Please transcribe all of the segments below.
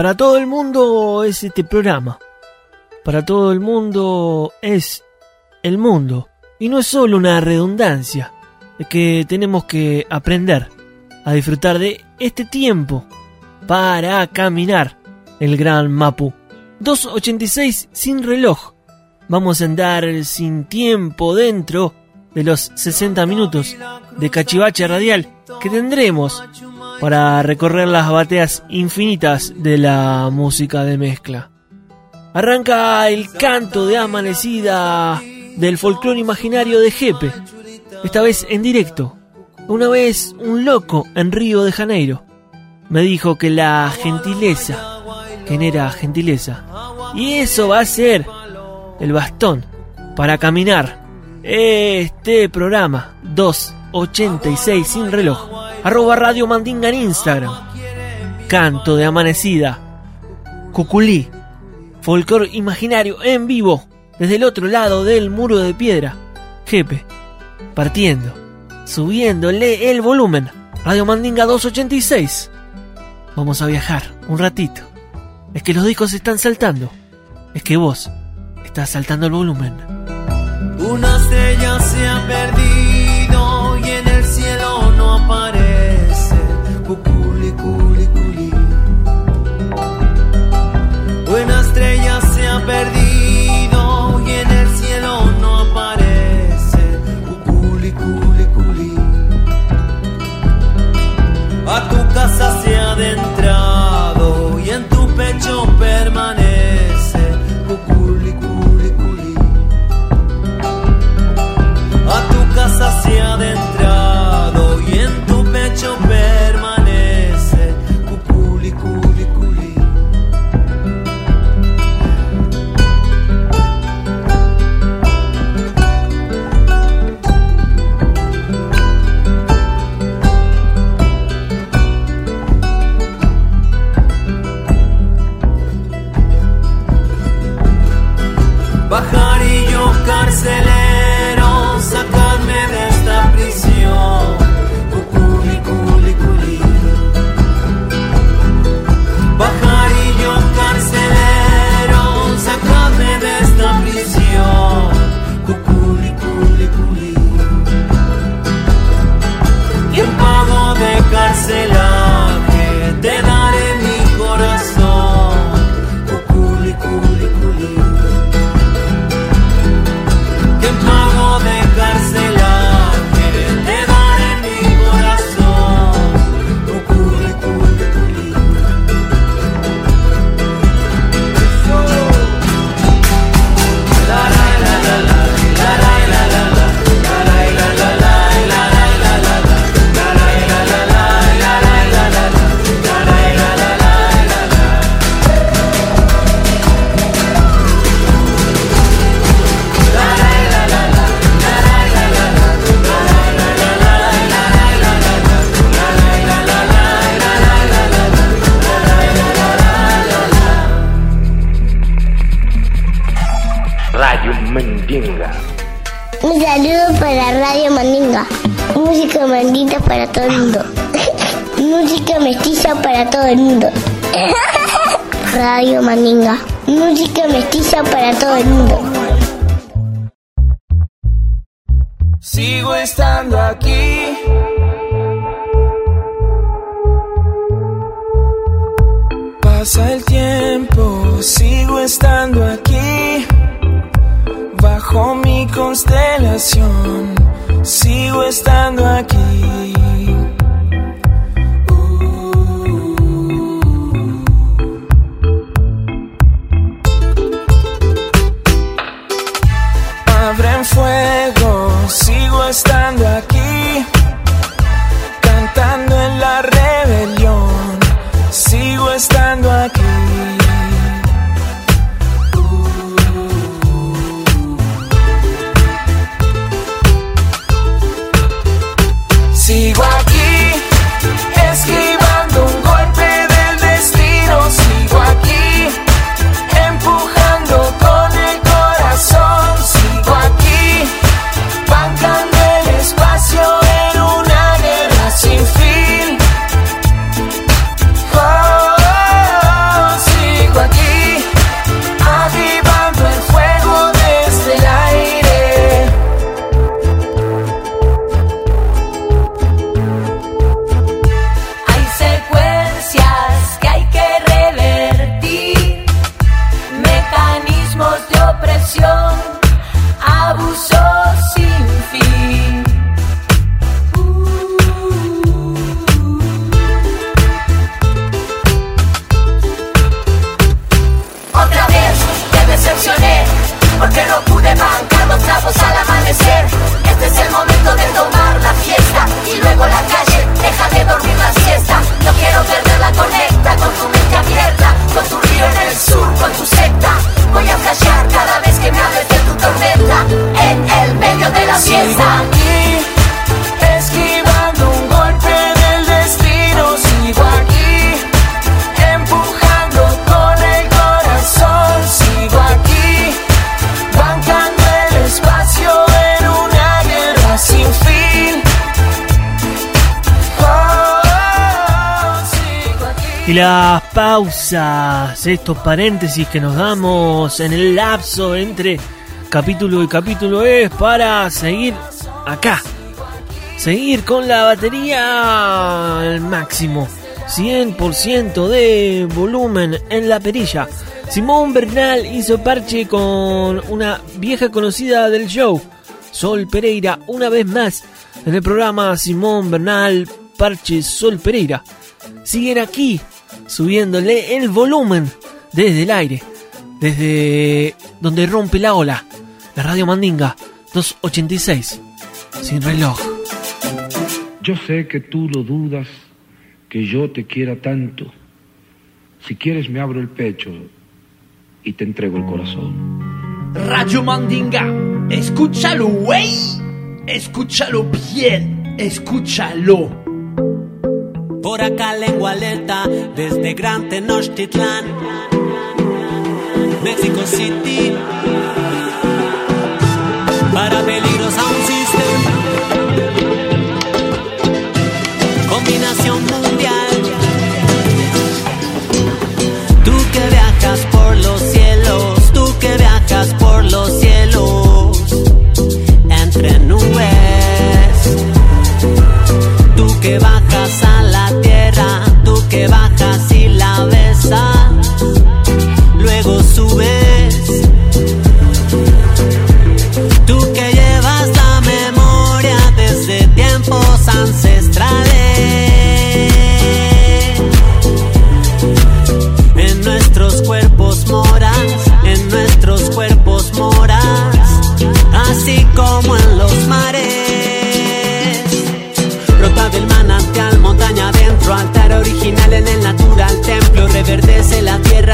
Para todo el mundo es este programa. Para todo el mundo es el mundo. Y no es solo una redundancia. Es que tenemos que aprender a disfrutar de este tiempo para caminar el gran Mapu. 2.86 sin reloj. Vamos a andar sin tiempo dentro de los 60 minutos de cachivache radial que tendremos para recorrer las bateas infinitas de la música de mezcla. Arranca el canto de amanecida del folclore imaginario de Jepe, esta vez en directo. Una vez un loco en Río de Janeiro me dijo que la gentileza genera gentileza y eso va a ser el bastón para caminar este programa 286 sin reloj arroba radio mandinga en Instagram. Canto de amanecida. Cuculí. Folclor imaginario en vivo. Desde el otro lado del muro de piedra. Jepe. Partiendo. Subiéndole el volumen. Radio mandinga 286 vamos a viajar un ratito. Es que los discos están saltando. Es que vos estás saltando el volumen. Una estrella se ha perdido estrella estos paréntesis que nos damos en el lapso entre capítulo y capítulo es para seguir acá. Seguir con la batería al máximo. 100% de volumen en la perilla. Simón Bernal hizo parche con una vieja conocida del show, Sol Pereira, una vez más en el programa Simón Bernal Parche Sol Pereira. Siguen aquí subiéndole el volumen desde el aire, desde donde rompe la ola, la radio Mandinga 286, sin reloj. Yo sé que tú lo dudas, que yo te quiera tanto. Si quieres me abro el pecho y te entrego el corazón. Radio Mandinga, escúchalo, wey. Escúchalo bien, escúchalo. Por acá lengua alerta desde Gran Tenochtitlán, Mexico City. Para peligros a un sistema. Combinación mundial. Tú que viajas por los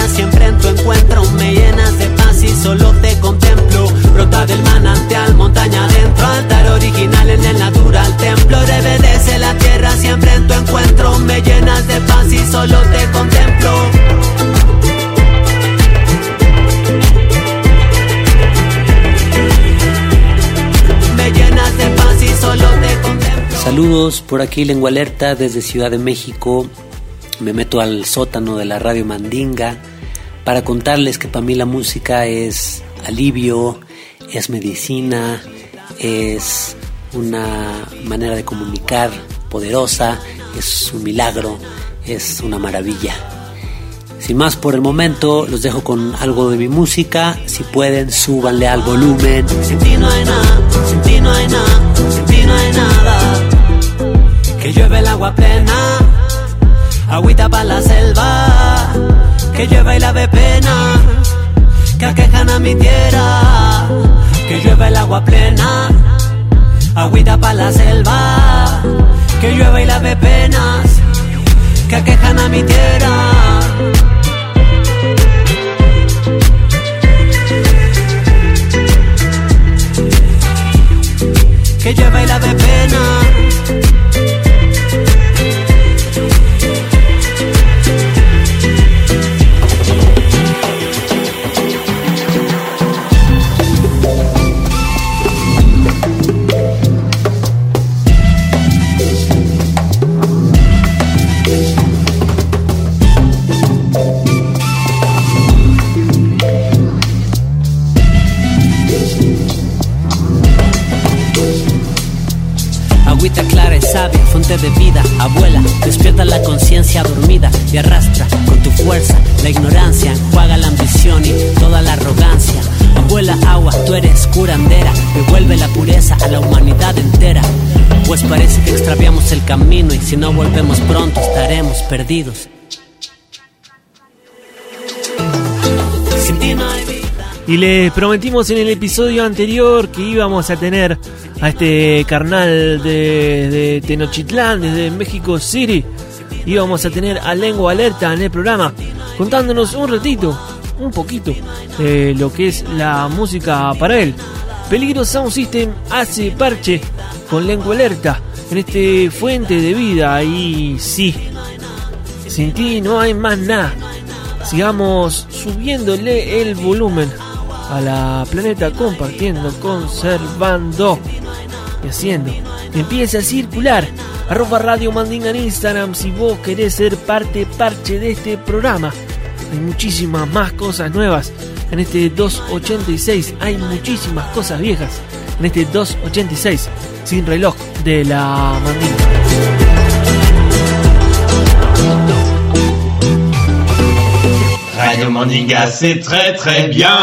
siempre en tu encuentro. Me llenas de paz y solo te contemplo. Brota del manantial, montaña adentro, altar original en el natural templo. Reverdece la tierra, siempre en tu encuentro. Me llenas de paz y solo te contemplo. Saludos por aquí, Lengua Alerta desde Ciudad de México. Me meto al sótano de la radio Mandinga para contarles que para mí la música es alivio, es medicina, es una manera de comunicar poderosa, es un milagro, es una maravilla. Sin más por el momento, los dejo con algo de mi música. Si pueden, súbanle al volumen. Sin ti no hay nada, sin ti no hay nada, sin ti no hay nada. Que llueve el agua plena, agüita para la selva. Que llueve y la de pena, que aquejan a mi tierra. Que llueve el agua plena, agüita para la selva. Que llueve y la de penas, que aquejan a mi tierra. que lleva y la de pena. Agüita clara y sabia, fuente de vida, abuela, despierta la conciencia dormida y arrastra con tu fuerza la ignorancia, enjuaga la ambición y toda la arrogancia. Abuela agua, tú eres curandera, devuelve la pureza a la humanidad entera. Pues parece que extraviamos el camino y si no volvemos pronto estaremos perdidos. Sin ti no vida. Y les prometimos en el episodio anterior que íbamos a tener a este carnal de, de Tenochtitlán, desde México City. Íbamos a tener a Lengua Alerta en el programa, contándonos un ratito, un poquito, de lo que es la música para él. Peligro Sound System hace parche con Lengua Alerta en este fuente de vida y sí, sin ti no hay más nada. Sigamos subiéndole el volumen a la planeta compartiendo, conservando y haciendo. Empieza a circular. Arroba Radio Mandinga en Instagram si vos querés ser parte, parche de este programa. Hay muchísimas más cosas nuevas. En este 286 hay muchísimas cosas viejas. En este 286 sin reloj de la Mandinga. Radio Mandinga, c'est très très bien.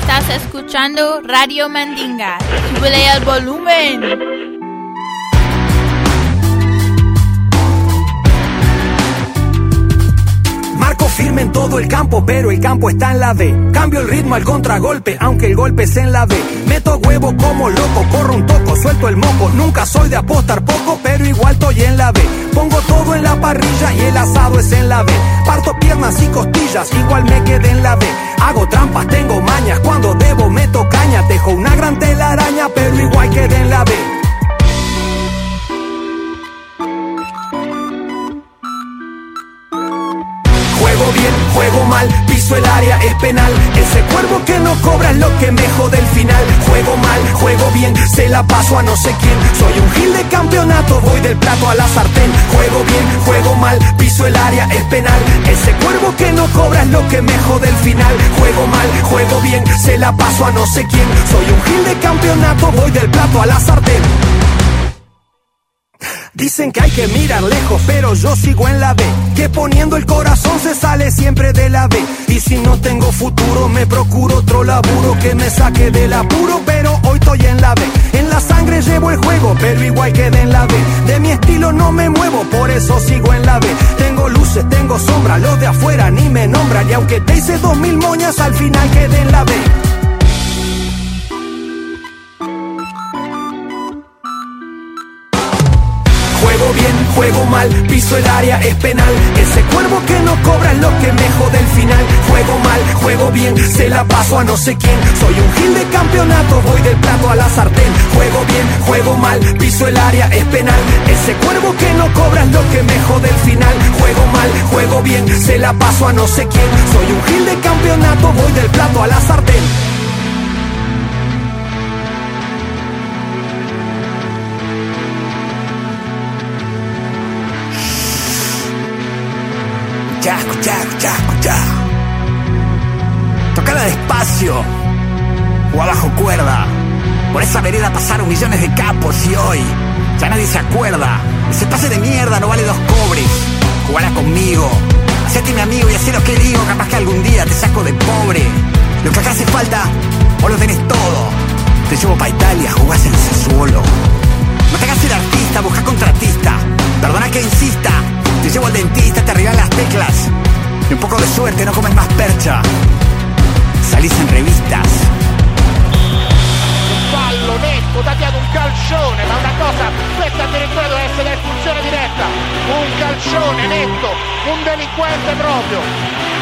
Estás escuchando Radio Mandinga. Súbele el volumen. Marco firme en todo el campo, pero el campo está en la B. Cambio el ritmo al contragolpe, aunque el golpe es en la B. Meto huevo como loco, corro un toco, suelto el moco. Nunca soy de apostar poco, pero igual estoy en la B. Pongo todo en la parrilla y el asado es en la B. Parto piernas y costillas, igual me quedé en la B. Hago trampas, tengo mañas, cuando debo meto caña. Dejo una gran telaraña, pero igual quedé en la B. juego mal, piso el área, es penal. Ese cuervo que no cobra es lo que me jode el final. Juego mal, juego bien, se la paso a no sé quién. Soy un gil de campeonato, voy del plato a la sartén. Juego bien, juego mal, piso el área, es penal. Ese cuervo que no cobra es lo que me jode el final. Juego mal, juego bien, se la paso a no sé quién. Soy un gil de campeonato, voy del plato a la sartén. Dicen que hay que mirar lejos, pero yo sigo en la B. Que poniendo el corazón se sale siempre de la B. Y si no tengo futuro, me procuro otro laburo que me saque del apuro, pero hoy estoy en la B. En la sangre llevo el juego, pero igual quedé en la B. De mi estilo no me muevo, por eso sigo en la B. Tengo luces, tengo sombras, los de afuera ni me nombran. Y aunque te hice dos mil moñas, al final quedé en la B. mal, piso el área, es penal. Ese cuervo que no cobra es lo que me jode el final. Juego mal, juego bien, se la paso a no sé quién. Soy un gil de campeonato, voy del plato a la sartén. Juego bien, juego mal, piso el área, es penal. Ese cuervo que no cobra es lo que me jode el final. Juego mal, juego bien, se la paso a no sé quién. Soy un gil de campeonato, voy del plato a la sartén. Escuchá, escuchá, escuchá, escuchá. Tocala despacio o a bajo cuerda. Por esa vereda pasaron millones de capos y hoy ya nadie se acuerda. Ese pase de mierda no vale dos cobres. Jugala conmigo. Hacete mi amigo y hacé lo que digo. Capaz que algún día te saco de pobre. Lo que acá hace falta, vos lo tenés todo. Te llevo pa' Italia, jugás en Sassuolo. No te hagas el artista, busca contratista. Perdona que insista. Te llevo al dentista, te arreglan las teclas. Y un poco de suerte, no comes más percha. Salís en revistas. fallo netto, dato un calcione, ma una cosa, questa addirittura deve essere espulsione diretta, un calcione netto, un delinquente proprio.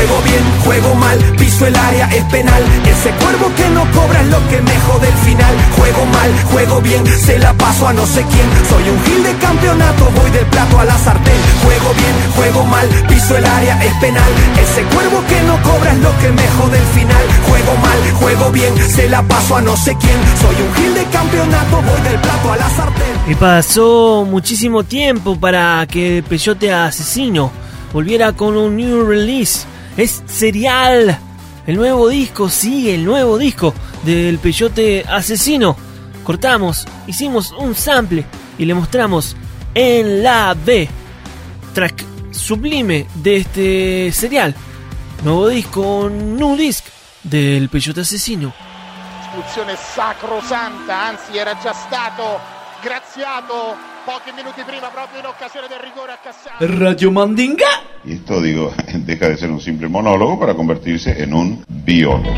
Juego bien, juego mal, piso el área, es penal. Ese cuervo que no cobra es lo que me jode el final. Juego mal, juego bien, se la paso a no sé quién. Soy un gil de campeonato, voy del plato a la sartén. Juego bien, juego mal, piso el área, es penal. Ese cuervo que no cobra es lo que me jode el final. Juego mal, juego bien, se la paso a no sé quién. Soy un gil de campeonato, voy del plato a la sartén. Y pasó muchísimo tiempo para que Peyote Asesino volviera con un new release. Es Serial. El nuevo disco, sí, el nuevo disco del Peyote Asesino. Cortamos, hicimos un sample y le mostramos en la B. Track sublime de este serial. Nuevo disco, New Disc del Peyote Asesino. Espulsione sacrosanta, anzi era già stato graziato pochi minuti prima proprio in occasione del rigore a Cassano. Radio Mandinga. Y esto, digo, deja de ser un simple monólogo para convertirse en un biólogo.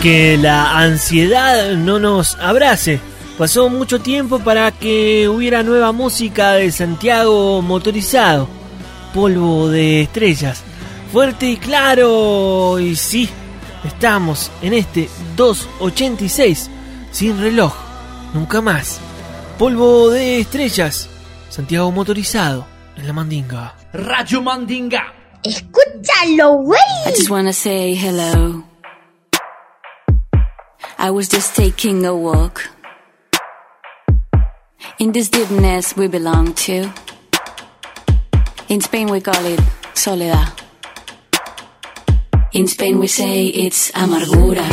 Que la ansiedad no nos abrace. Pasó mucho tiempo para que hubiera nueva música de Santiago motorizado. Polvo de estrellas. Fuerte y claro. Y sí, estamos en este 286 sin reloj. Nunca más. Polvo de estrellas. Santiago motorizado en la mandinga. Radio Mandinga. Escúchalo, güey. I just wanna say hello. I was just taking a walk. In this deepness we belong to. In Spain we call it soledad. In Spain we say it's amargura.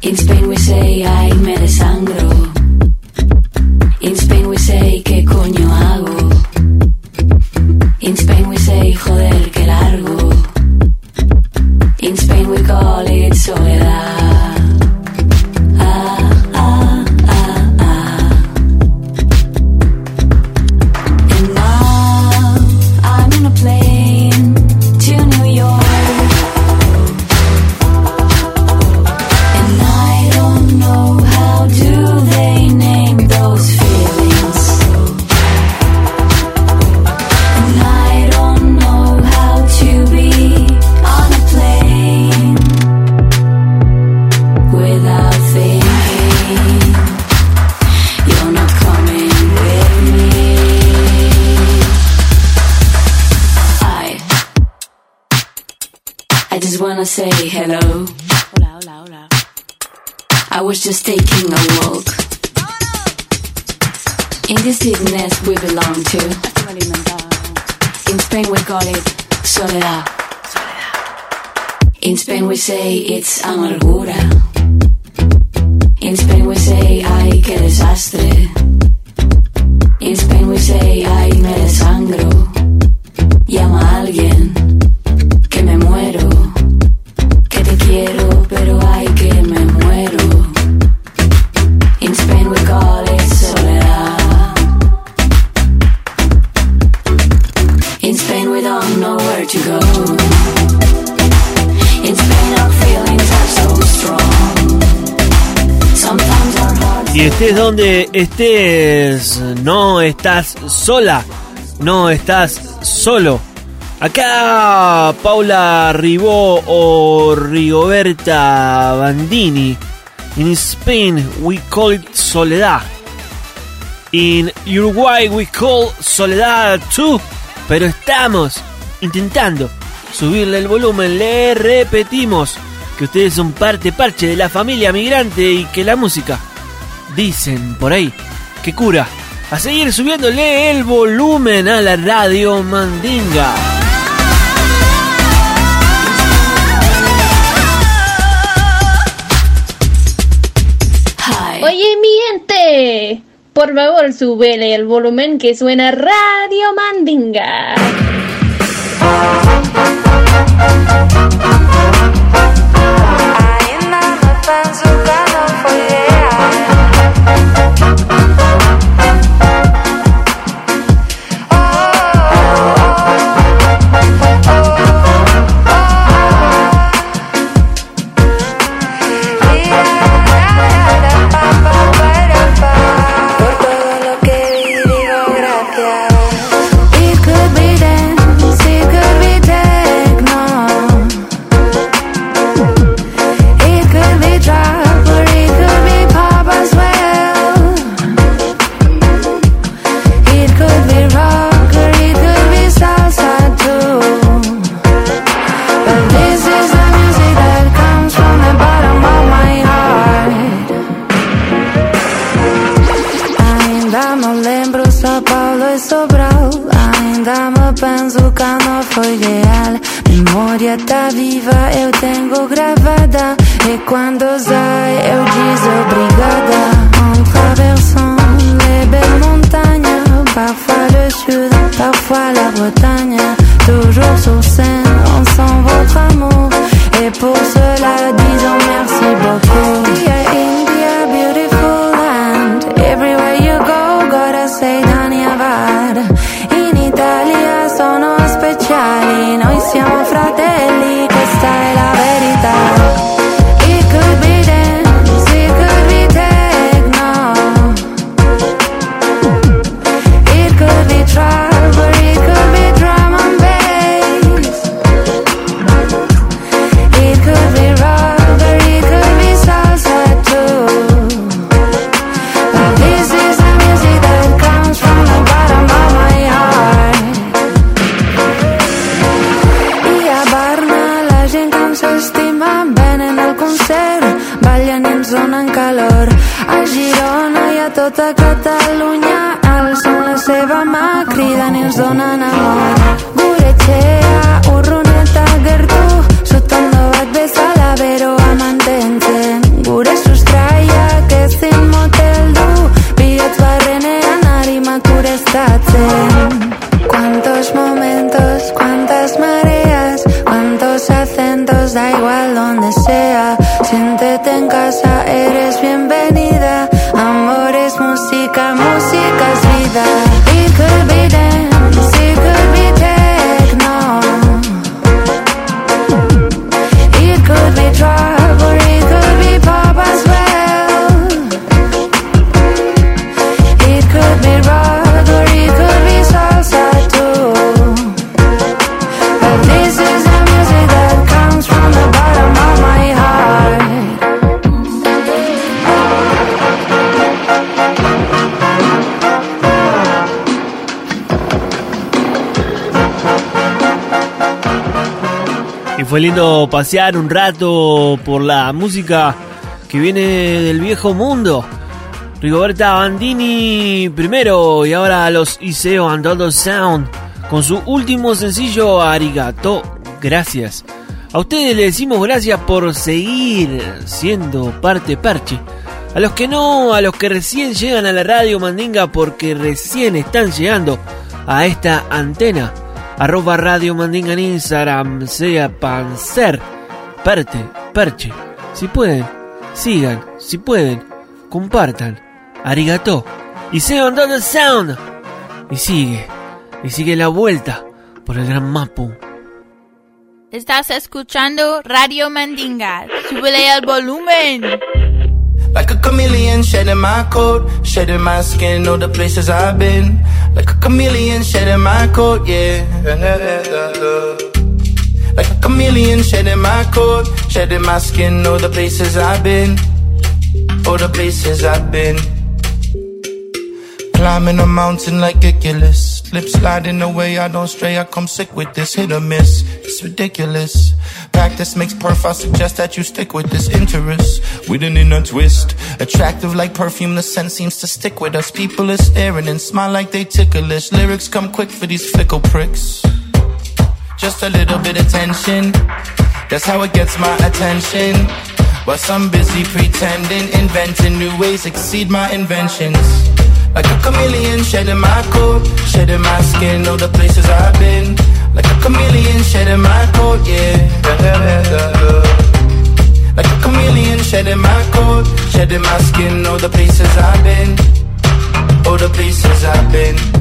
In Spain we say ay me desangro. In Spain we say qué coño hago. In Spain we say joder que largo. In Spain we call it soledad. wanna say hello. Hola, hola, hola. I was just taking a walk. In this business nest we belong to. In Spain we call it soledad. In Spain we say it's amargura. In Spain we say ay que desastre. In Spain we say ay me desangro. Llama a alguien. Y estés donde estés, no estás sola, no estás solo. Acá Paula Ribó o Rigoberta Bandini. In Spain we call it soledad. In Uruguay we call soledad too. Pero estamos intentando subirle el volumen. Le repetimos que ustedes son parte parche de la familia migrante y que la música dicen por ahí, que cura. A seguir subiéndole el volumen a la radio Mandinga. Oye, mi gente, por favor, súbele el volumen que suena Radio Mandinga. Fue lindo pasear un rato por la música que viene del viejo mundo. Rigoberta Bandini primero y ahora los Iseo and All Sound con su último sencillo Arigato. Gracias. A ustedes les decimos gracias por seguir siendo parte parche. A los que no, a los que recién llegan a la radio Mandinga porque recién están llegando a esta antena. Arroba Radio Mandinga en Instagram, sea panzer, parte, parche. Si pueden, sigan, si pueden, compartan. Arigato. Y on the sound. Y sigue, y sigue la vuelta por el gran Mapu. Estás escuchando Radio Mandinga. Súbele el volumen. Like a chameleon shedding my coat, shedding my skin, all the places I've been. Like a chameleon shedding my coat, yeah. Like a chameleon shedding my coat, shedding my skin, all the places I've been. All the places I've been. Climbing a mountain like Iculus. Slip sliding away, I don't stray. I come sick with this hit or miss. It's ridiculous. Practice makes perf. I suggest that you stick with this interest. With an inner twist. Attractive like perfume, the scent seems to stick with us. People are staring and smile like they ticklish. Lyrics come quick for these fickle pricks. Just a little bit of tension. That's how it gets my attention. While some busy pretending, inventing new ways exceed my inventions. Like a chameleon shedding my coat, shedding my skin, all the places I've been. Like a chameleon shedding my coat, yeah. Like a chameleon shedding my coat, shedding my skin, all the places I've been. All the places I've been.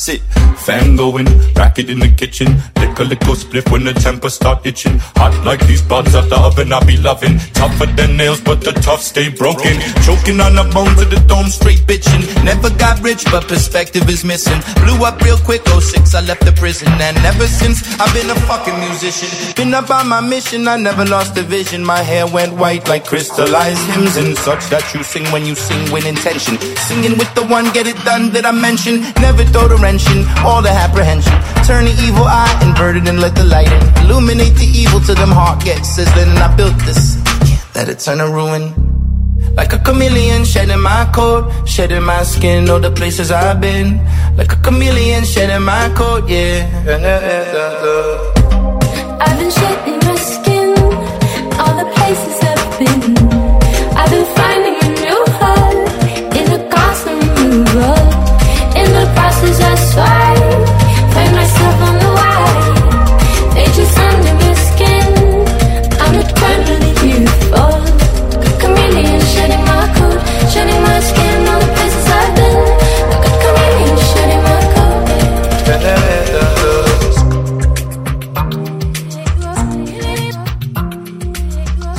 Sit, fan going, racket in the kitchen. Lick a little spliff when the temper start itching. Hot like these buds out the oven, I be loving. Tougher than nails, but the tough stay broken. Choking on the bones of the dome, straight bitching. Never got rich, but perspective is missing. Blew up real quick, 06, I left the prison. And ever since, I've been a fucking musician. Been up about my mission, I never lost the vision. My hair went white like crystallized hymns and such that you sing when you sing with intention. Singing with the one, get it done that I mentioned. Never throw the all the apprehension. Turn the evil eye, inverted and let the light in. Illuminate the evil till them heart gets sizzling. And I built this, let it turn to ruin. Like a chameleon shedding my coat, shedding my skin, all the places I've been. Like a chameleon shedding my coat, yeah. I've been shedding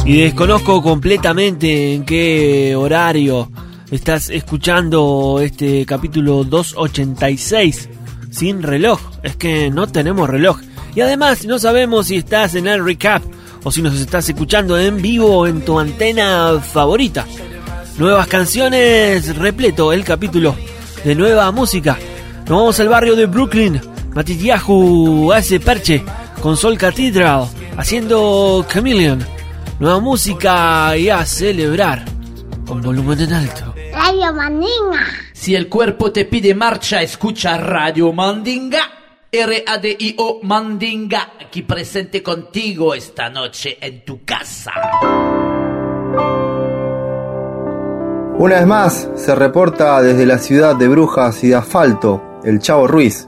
Y desconozco completamente en qué horario estás escuchando este capítulo 286 sin reloj. Es que no tenemos reloj. Y además no sabemos si estás en el recap o si nos estás escuchando en vivo en tu antena favorita. Nuevas canciones, repleto el capítulo de nueva música. Nos vamos al barrio de Brooklyn. Matitiahu hace parche con Sol Cathedral haciendo Chameleon. Nueva música y a celebrar con volumen en alto. Radio Mandinga. Si el cuerpo te pide marcha, escucha Radio Mandinga. R-A-D-I-O Mandinga, aquí presente contigo esta noche en tu casa. Una vez más, se reporta desde la ciudad de Brujas y de Asfalto, el Chavo Ruiz,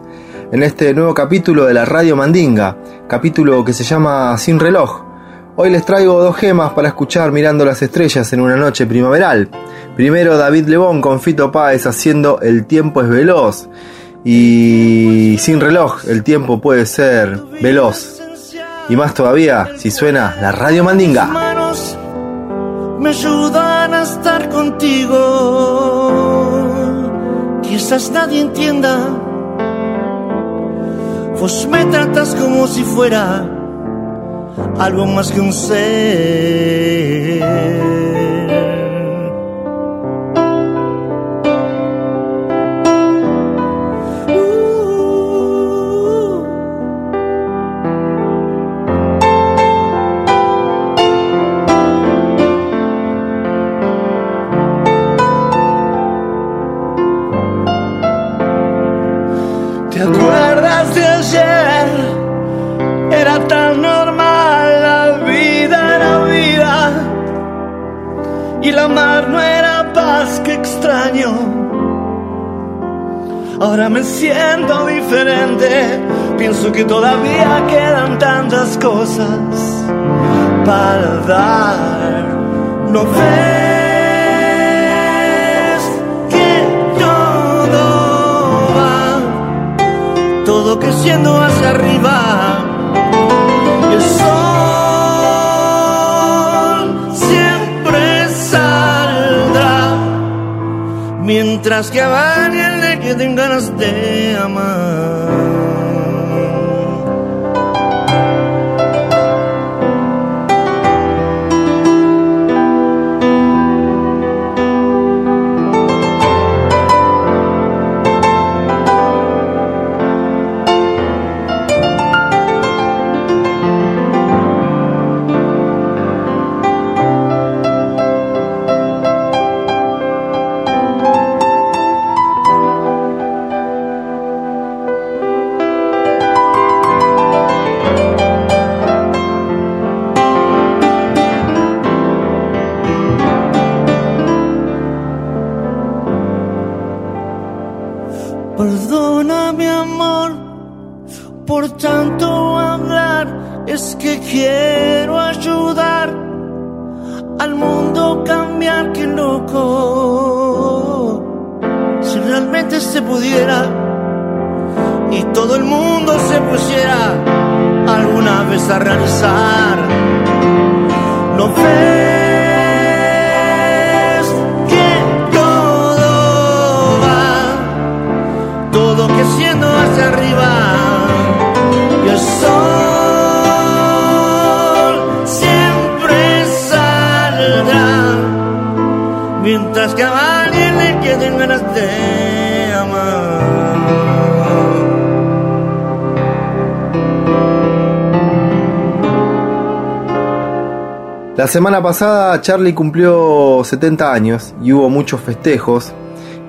en este nuevo capítulo de la Radio Mandinga, capítulo que se llama Sin reloj. Hoy les traigo dos gemas para escuchar mirando las estrellas en una noche primaveral. Primero David Lebón con Fito Páez haciendo El tiempo es veloz. Y sin reloj, el tiempo puede ser veloz. Y más todavía si suena la Radio Mandinga. me ayudan a estar contigo. Quizás nadie entienda. Vos me tratas como si fuera algo más que un ser. Ahora me siento diferente, pienso que todavía quedan tantas cosas para dar. No ves que todo va, todo creciendo hacia arriba. Mientras que a alguien le queden ganas de amar. Y todo el mundo se pusiera alguna vez a realizar, no ves que todo va todo creciendo hacia arriba y el sol siempre saldrá mientras que La semana pasada Charlie cumplió 70 años y hubo muchos festejos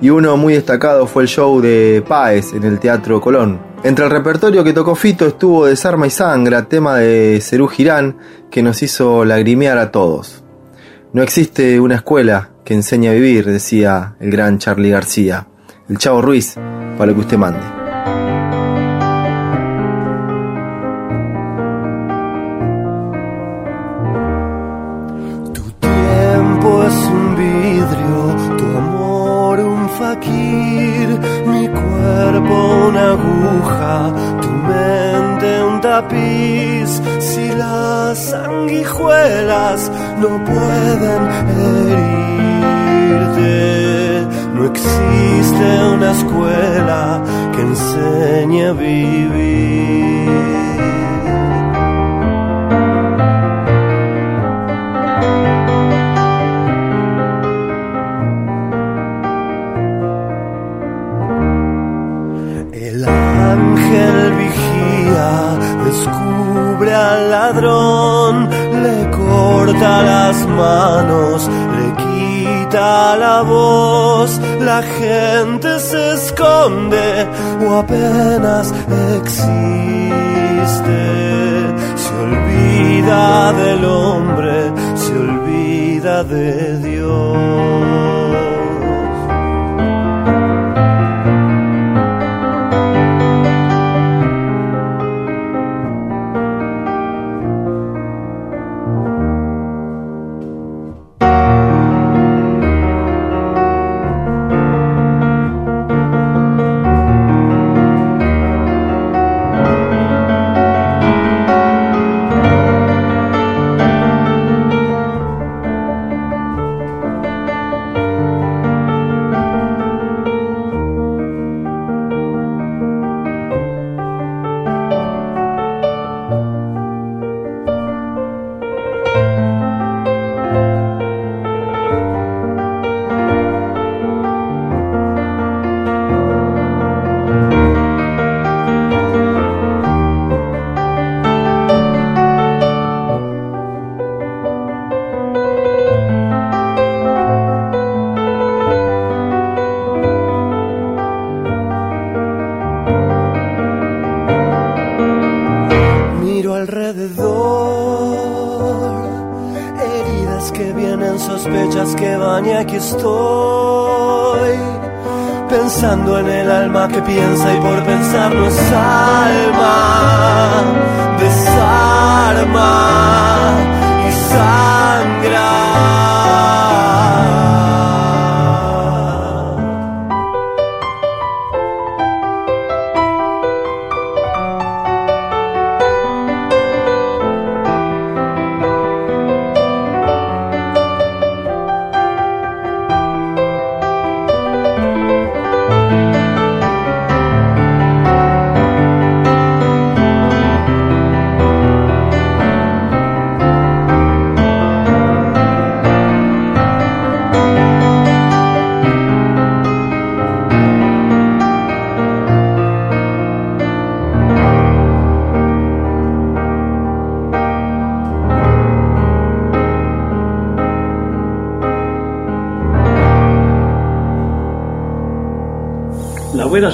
y uno muy destacado fue el show de Páez en el Teatro Colón. Entre el repertorio que tocó Fito estuvo Desarma y Sangra, tema de Cerú Girán que nos hizo lagrimear a todos. No existe una escuela que enseñe a vivir, decía el gran Charlie García. El Chavo Ruiz, para lo que usted mande. Enseñe a vivir. El ángel vigía, descubre al ladrón, le corta las manos, le quita la voz, la gente se esconde o apenas existe, se olvida del hombre, se olvida de Dios.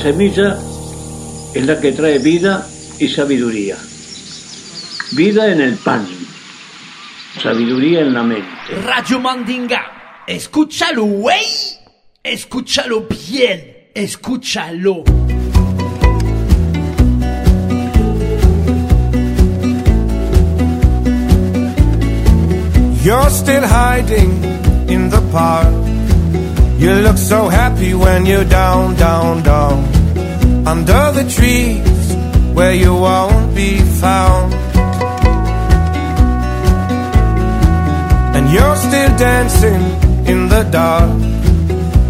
Semilla es la que trae vida y sabiduría. Vida en el pan, sabiduría en la mente. Radio Mandinga. Escúchalo, güey. Escúchalo bien. Escúchalo. You're still hiding in the park. You look so happy when you're down, down, down. Under the trees where you won't be found. And you're still dancing in the dark.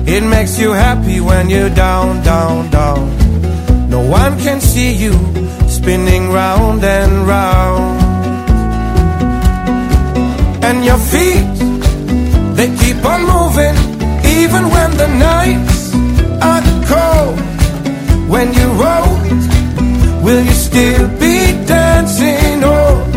It makes you happy when you're down, down, down. No one can see you spinning round and round. And your feet, they keep on moving even when the nights will you still be dancing? Oh,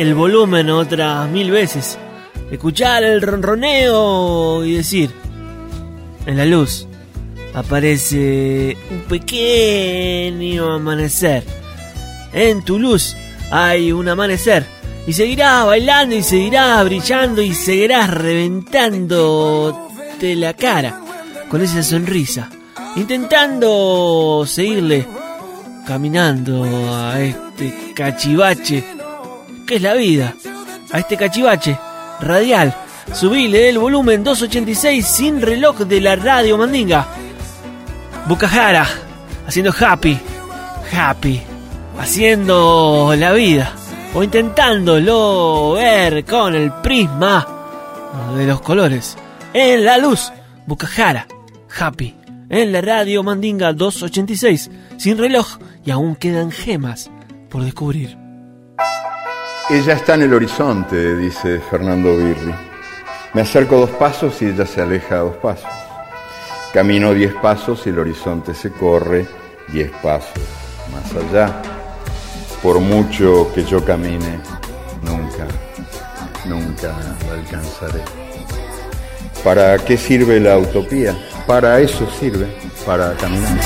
el volumen otras mil veces. Escuchar el ronroneo y decir. En la luz aparece un pequeño amanecer. En tu luz hay un amanecer. Y seguirás bailando y seguirás brillando y seguirás reventándote la cara con esa sonrisa. Intentando seguirle caminando a este cachivache que es la vida. A este cachivache radial. Subile el volumen 286 sin reloj de la radio Mandinga. Bucajara, haciendo happy, happy, haciendo la vida, o intentándolo ver con el prisma de los colores. En la luz, Bucajara, happy, en la radio Mandinga 286, sin reloj, y aún quedan gemas por descubrir. Ella está en el horizonte, dice Fernando Birri. Me acerco dos pasos y ella se aleja dos pasos. Camino diez pasos y el horizonte se corre diez pasos más allá. Por mucho que yo camine, nunca nunca la alcanzaré. ¿Para qué sirve la utopía? Para eso sirve, para caminar.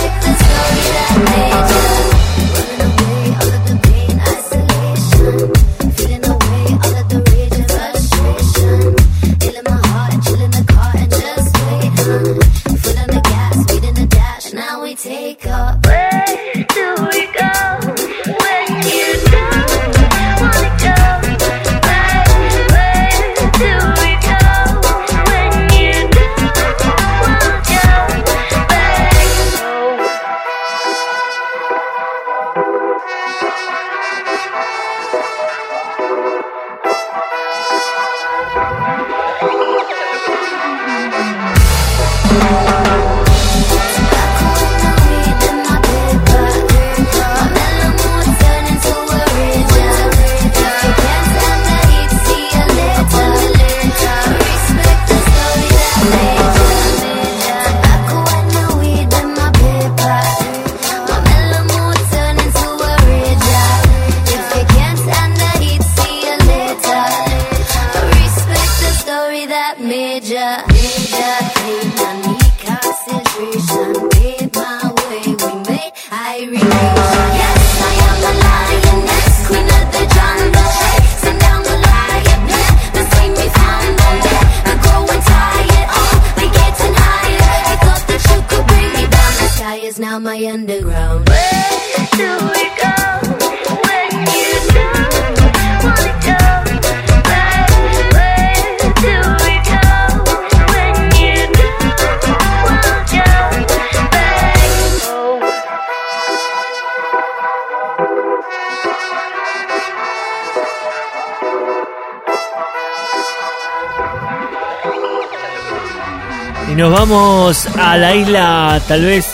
Vamos a la isla tal vez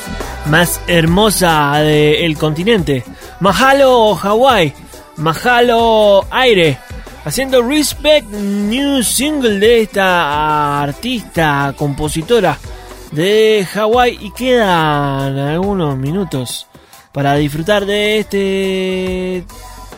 más hermosa del continente. Mahalo, Hawaii. Mahalo, aire. Haciendo Respect New Single de esta artista, compositora de Hawái. Y quedan algunos minutos para disfrutar de este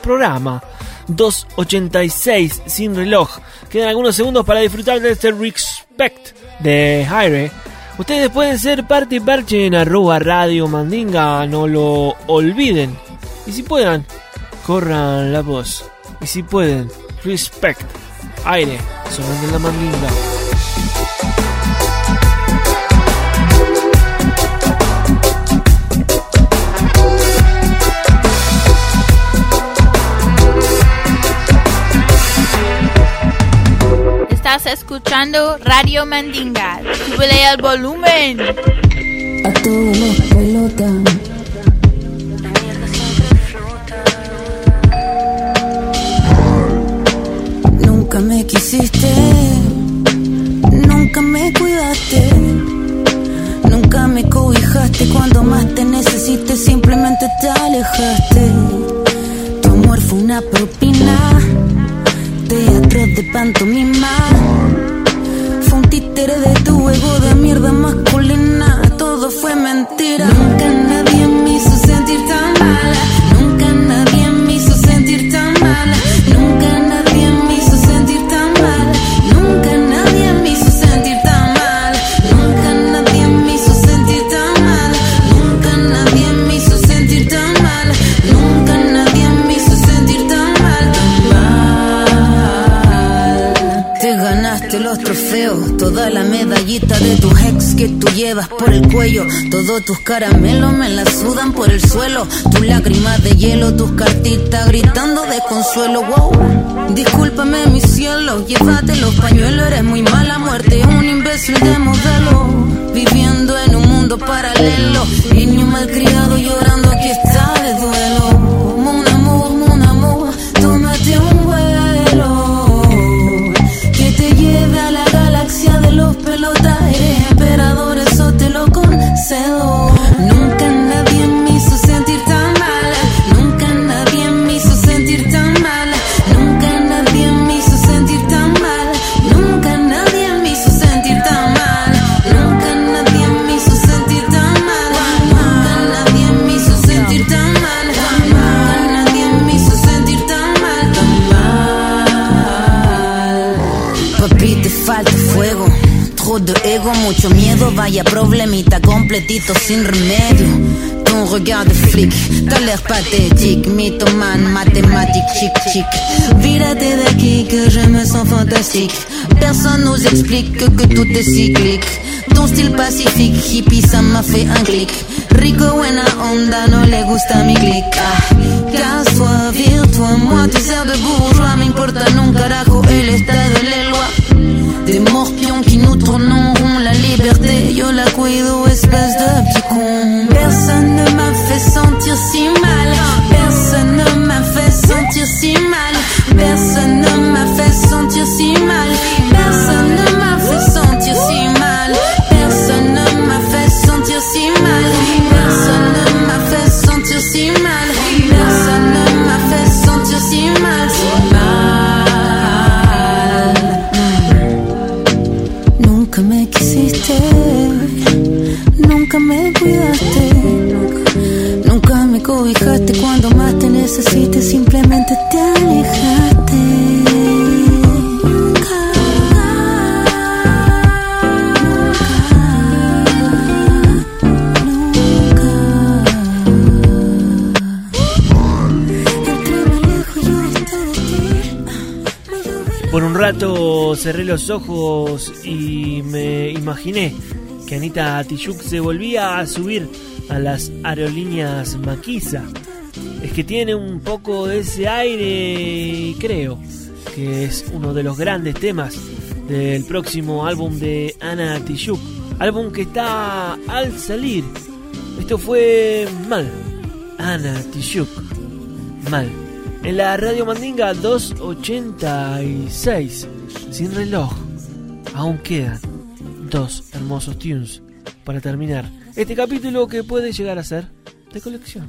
programa. 2.86 sin reloj. Quedan algunos segundos para disfrutar de este Respect de Jaire. Ustedes pueden ser parte y parche en arroba radio mandinga, no lo olviden. Y si puedan, corran la voz. Y si pueden, respect, aire, sonando en la mandinga. Escuchando Radio Mandinga. Súbele el volumen. A todos los pelotas. Nunca me quisiste, nunca me cuidaste, nunca me cobijaste cuando más te necesité, simplemente te alejaste. Tu amor fue una propina, teatro de pantomima. Fue un títere de tu ego de mierda masculina. Todo fue mentira. Nunca nadie de tus ex que tú llevas por el cuello. Todos tus caramelos me la sudan por el suelo. Tus lágrimas de hielo, tus cartitas gritando de consuelo. Wow, discúlpame mi cielo, llévate los pañuelos. Eres muy mala muerte, un imbécil de modelo. Viviendo en un mundo paralelo. Vaya problemita completito sin remedio. Ton regard de flic, t'as l'air pathétique, mythomane, mathématique, chic chic. De aquí que je me sens fantastique. Personne nous explique que, tout est cyclique. Ton style pacifique, hippie, ça m'a fait un clic. Rico, buena onda, no le gusta mi clic. Ah, casse-toi, vire-toi, moi tu sers de bourgeois, m'importe un carajo el estado de la loi. Des morpions qui nous tourneront cuido, espèce de petit con. Personne ne m'a fait sentir si mal, Me quisiste, nunca me cuidaste, nunca me cobijaste cuando más te necesité, simplemente te alejaste. Cerré los ojos y me imaginé que Anita Tijoux se volvía a subir a las aerolíneas Maquisa. Es que tiene un poco de ese aire y creo que es uno de los grandes temas del próximo álbum de Ana Tijoux. Álbum que está al salir. Esto fue mal. Ana Tijoux. Mal. En la Radio Mandinga 286, sin reloj, aún quedan dos hermosos tunes para terminar este capítulo que puede llegar a ser de colección.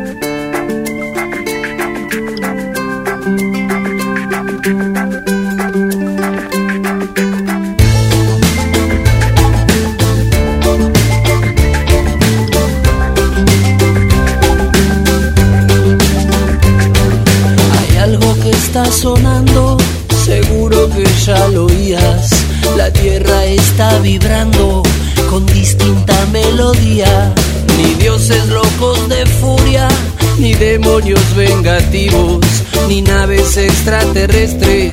extraterrestres,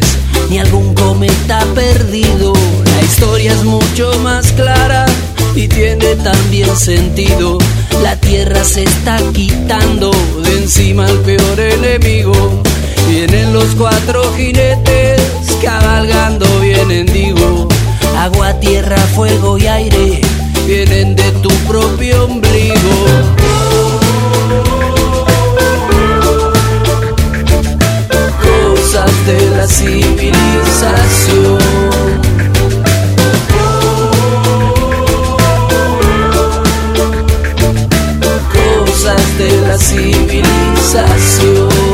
ni algún cometa perdido. La historia es mucho más clara y tiene también sentido. La tierra se está quitando de encima al peor enemigo. Vienen los cuatro jinetes cabalgando vienen digo. Agua, tierra, fuego y aire vienen de tu propio ombligo. De la civilización. Cosas de la civilización.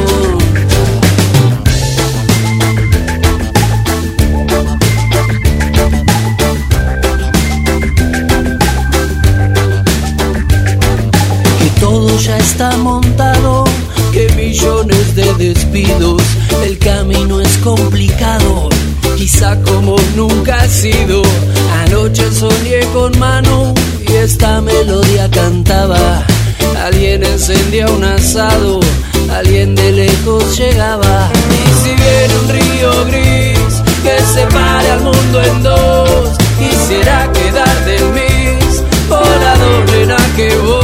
Complicado, quizá como nunca ha sido. Anoche soñé con mano y esta melodía cantaba, alguien encendía un asado, alguien de lejos llegaba. Y si viene un río gris que separe al mundo en dos, quisiera quedar del mismo lado nena que vos.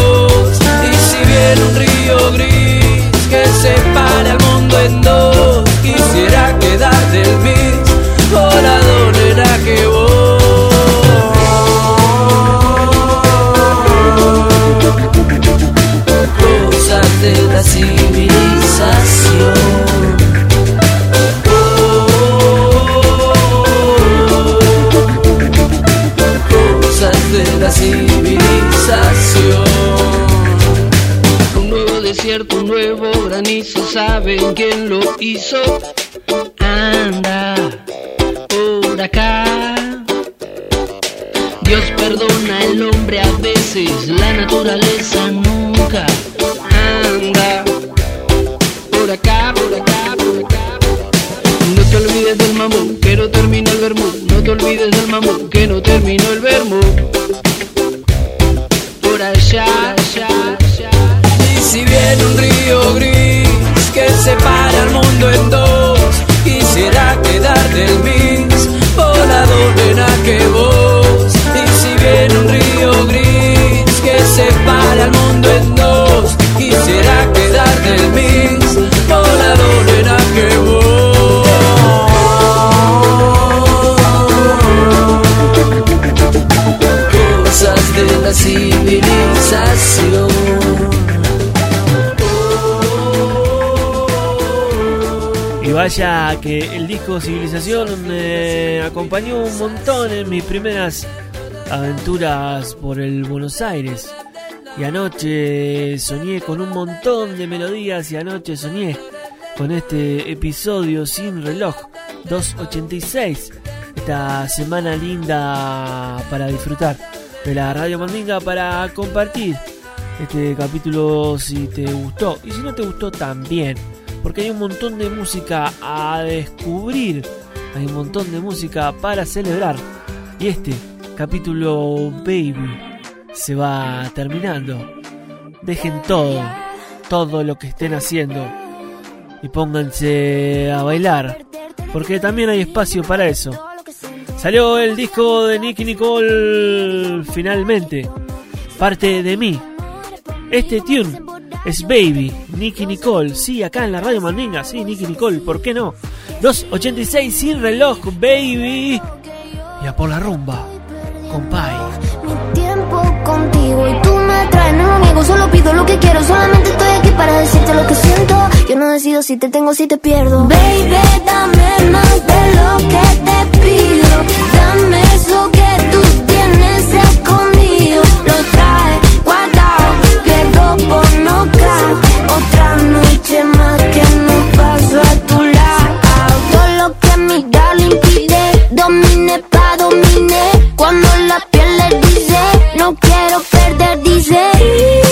civilización. Cosas de la civilización. Un nuevo desierto, un nuevo granizo, ¿saben quién lo hizo? Anda por acá. Dios perdona al hombre a veces, la naturaleza nunca. Terminó el vermú. No te olvides del mamón, que no terminó el vermú. La civilización. Y vaya que el disco Civilización me acompañó un montón en mis primeras aventuras por el Buenos Aires. Y anoche soñé con un montón de melodías y anoche soñé con este episodio sin reloj 286. Esta semana linda para disfrutar de la Radio Mandinga para compartir este capítulo si te gustó y si no te gustó también porque hay un montón de música a descubrir, hay un montón de música para celebrar. Y este capítulo Baby se va terminando. Dejen todo, todo lo que estén haciendo y pónganse a bailar, porque también hay espacio para eso. Salió el disco de Nicky Nicole finalmente, parte de mí. Este tune es Baby, Nicky Nicole. Sí, acá en la radio Mandinga, sí, Nicky Nicole, ¿por qué no? 2.86 sin reloj, Baby. Y a por la rumba, compay. tiempo contigo y tú no lo niego, solo pido lo que quiero, solamente estoy aquí para decirte lo que siento. Yo no decido si te tengo o si te pierdo. Baby, dame más de lo que te pido, dame eso que tú tienes escondido, lo traes guardado, pierdo por nocaut, otra noche más que no paso a tu lado. Todo lo que mi le impide, domine pa' domine, cuando quiero